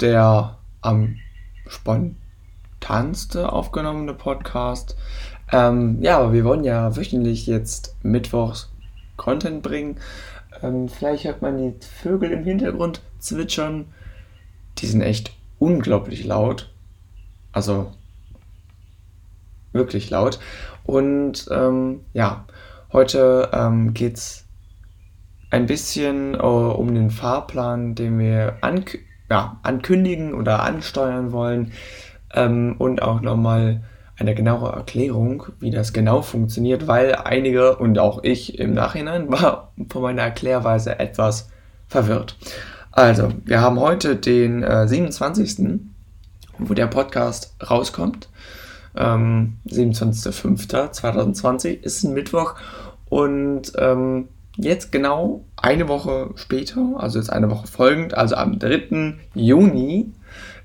der am spontanste aufgenommene Podcast. Ähm, ja, aber wir wollen ja wöchentlich jetzt mittwochs Content bringen. Ähm, vielleicht hört man die Vögel im Hintergrund zwitschern. Die sind echt unglaublich laut. Also wirklich laut. Und ähm, ja, heute ähm, geht es ein bisschen äh, um den Fahrplan, den wir ja, ankündigen oder ansteuern wollen. Ähm, und auch nochmal eine genaue Erklärung, wie das genau funktioniert, weil einige und auch ich im Nachhinein war von meiner Erklärweise etwas verwirrt. Also, wir haben heute den äh, 27., wo der Podcast rauskommt. Ähm, 27.05.2020 ist ein Mittwoch und ähm, jetzt genau eine Woche später, also jetzt eine Woche folgend, also am 3. Juni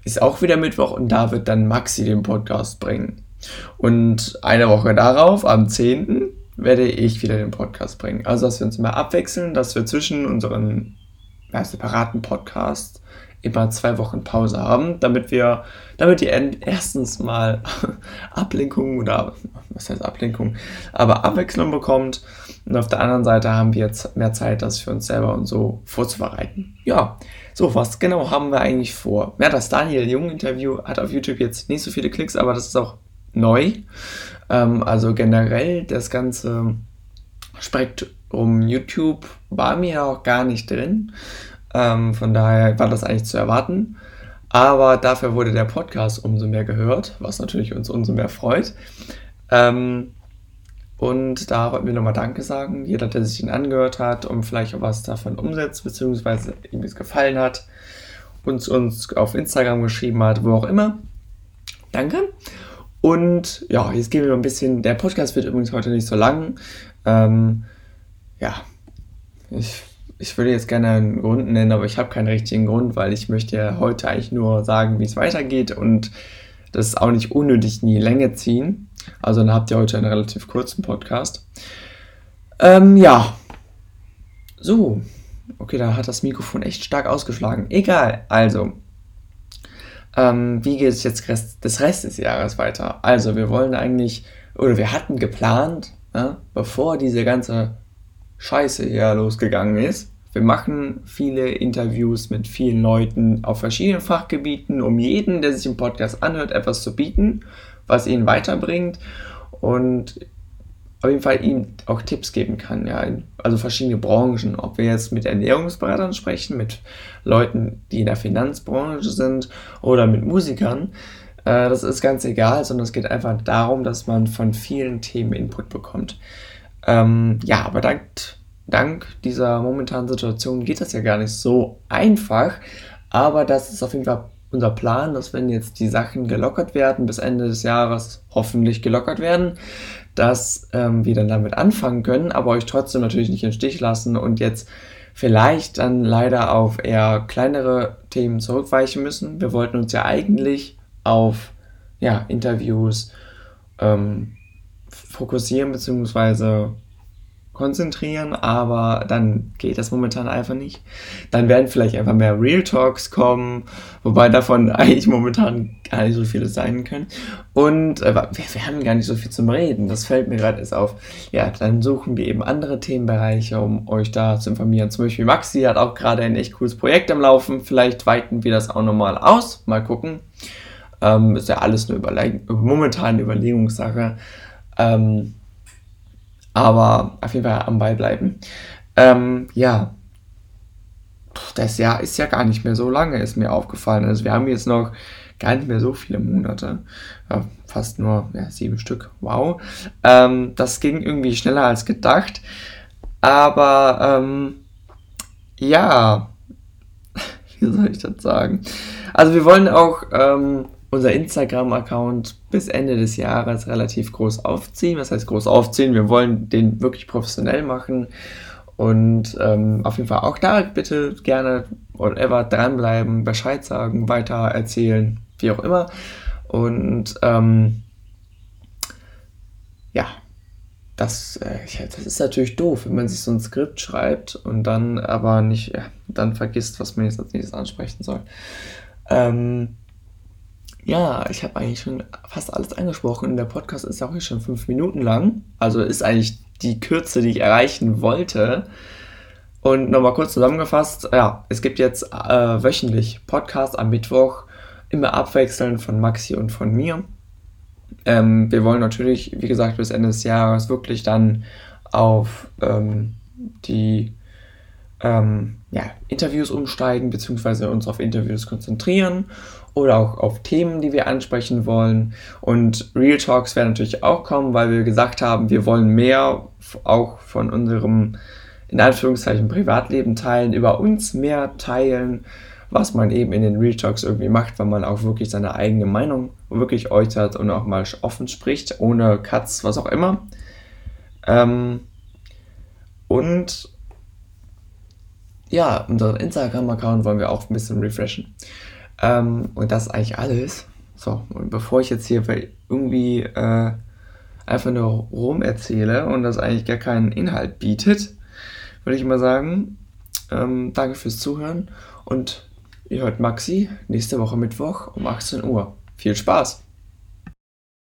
ist auch wieder Mittwoch und da wird dann Maxi den Podcast bringen. Und eine Woche darauf, am 10., werde ich wieder den Podcast bringen. Also, dass wir uns immer abwechseln, dass wir zwischen unseren ja, separaten Podcasts immer zwei Wochen Pause haben, damit wir, damit ihr erstens mal Ablenkung oder was heißt Ablenkung, aber Abwechslung bekommt und auf der anderen Seite haben wir jetzt mehr Zeit, das für uns selber und so vorzubereiten. Ja, so, was genau haben wir eigentlich vor? Ja, das Daniel Jung Interview hat auf YouTube jetzt nicht so viele Klicks, aber das ist auch neu. Ähm, also generell das ganze Spektrum YouTube war mir auch gar nicht drin. Ähm, von daher war das eigentlich zu erwarten. Aber dafür wurde der Podcast umso mehr gehört, was natürlich uns umso mehr freut. Ähm, und da wollten wir nochmal Danke sagen. Jeder, der sich ihn angehört hat und vielleicht auch was davon umsetzt, beziehungsweise ihm es gefallen hat, uns, uns auf Instagram geschrieben hat, wo auch immer. Danke. Und ja, jetzt gehen wir noch ein bisschen. Der Podcast wird übrigens heute nicht so lang. Ähm, ja, ich, ich würde jetzt gerne einen Grund nennen, aber ich habe keinen richtigen Grund, weil ich möchte ja heute eigentlich nur sagen, wie es weitergeht und das auch nicht unnötig in die Länge ziehen. Also dann habt ihr heute einen relativ kurzen Podcast. Ähm, ja. So. Okay, da hat das Mikrofon echt stark ausgeschlagen. Egal. Also, ähm, wie geht es jetzt Rest, des Rest des Jahres weiter? Also, wir wollen eigentlich, oder wir hatten geplant, ja, bevor diese ganze Scheiße hier losgegangen ist, wir machen viele Interviews mit vielen Leuten auf verschiedenen Fachgebieten, um jeden, der sich im Podcast anhört, etwas zu bieten, was ihn weiterbringt und auf jeden Fall ihm auch Tipps geben kann, ja, also verschiedene Branchen, ob wir jetzt mit Ernährungsberatern sprechen, mit Leuten, die in der Finanzbranche sind oder mit Musikern, äh, das ist ganz egal, sondern es geht einfach darum, dass man von vielen Themen Input bekommt. Ähm, ja, aber dank, dank dieser momentanen Situation geht das ja gar nicht so einfach, aber das ist auf jeden Fall unser Plan, dass wenn jetzt die Sachen gelockert werden, bis Ende des Jahres hoffentlich gelockert werden, dass ähm, wir dann damit anfangen können, aber euch trotzdem natürlich nicht im Stich lassen und jetzt vielleicht dann leider auf eher kleinere Themen zurückweichen müssen. Wir wollten uns ja eigentlich auf ja, Interviews ähm, fokussieren, beziehungsweise konzentrieren, aber dann geht das momentan einfach nicht. Dann werden vielleicht einfach mehr Real Talks kommen, wobei davon eigentlich momentan gar nicht so viele sein können. Und äh, wir, wir, haben gar nicht so viel zum Reden, das fällt mir gerade erst auf. Ja, dann suchen wir eben andere Themenbereiche, um euch da zu informieren. Zum Beispiel Maxi hat auch gerade ein echt cooles Projekt am Laufen, vielleicht weiten wir das auch nochmal aus, mal gucken. Ähm, ist ja alles eine Überle momentan Überlegungssache. Ähm, aber auf jeden Fall am Ball bleiben. Ähm, ja, das Jahr ist ja gar nicht mehr so lange, ist mir aufgefallen. Also wir haben jetzt noch gar nicht mehr so viele Monate. Ja, fast nur ja, sieben Stück. Wow. Ähm, das ging irgendwie schneller als gedacht. Aber ähm, ja, wie soll ich das sagen? Also wir wollen auch ähm, unser Instagram-Account bis Ende des Jahres relativ groß aufziehen. Was heißt groß aufziehen? Wir wollen den wirklich professionell machen. Und ähm, auf jeden Fall auch da bitte gerne whatever dranbleiben, Bescheid sagen, weiter erzählen, wie auch immer. Und ähm, ja, das, äh, das ist natürlich doof, wenn man sich so ein Skript schreibt und dann aber nicht, ja, dann vergisst, was man jetzt als nächstes ansprechen soll. Ähm, ja, ich habe eigentlich schon fast alles angesprochen. Der Podcast ist auch hier schon fünf Minuten lang. Also ist eigentlich die Kürze, die ich erreichen wollte. Und nochmal kurz zusammengefasst, ja, es gibt jetzt äh, wöchentlich Podcast am Mittwoch, immer abwechselnd von Maxi und von mir. Ähm, wir wollen natürlich, wie gesagt, bis Ende des Jahres wirklich dann auf ähm, die ähm, ja, Interviews umsteigen, beziehungsweise uns auf Interviews konzentrieren oder auch auf Themen, die wir ansprechen wollen. Und Real Talks werden natürlich auch kommen, weil wir gesagt haben, wir wollen mehr auch von unserem, in Anführungszeichen, Privatleben teilen, über uns mehr teilen, was man eben in den Real Talks irgendwie macht, weil man auch wirklich seine eigene Meinung wirklich äußert und auch mal offen spricht, ohne Cuts, was auch immer. Ähm, und ja, unseren Instagram-Account wollen wir auch ein bisschen refreshen. Ähm, und das ist eigentlich alles. So, und bevor ich jetzt hier irgendwie äh, einfach nur rum erzähle und das eigentlich gar keinen Inhalt bietet, würde ich mal sagen, ähm, danke fürs Zuhören und ihr hört Maxi nächste Woche Mittwoch um 18 Uhr. Viel Spaß!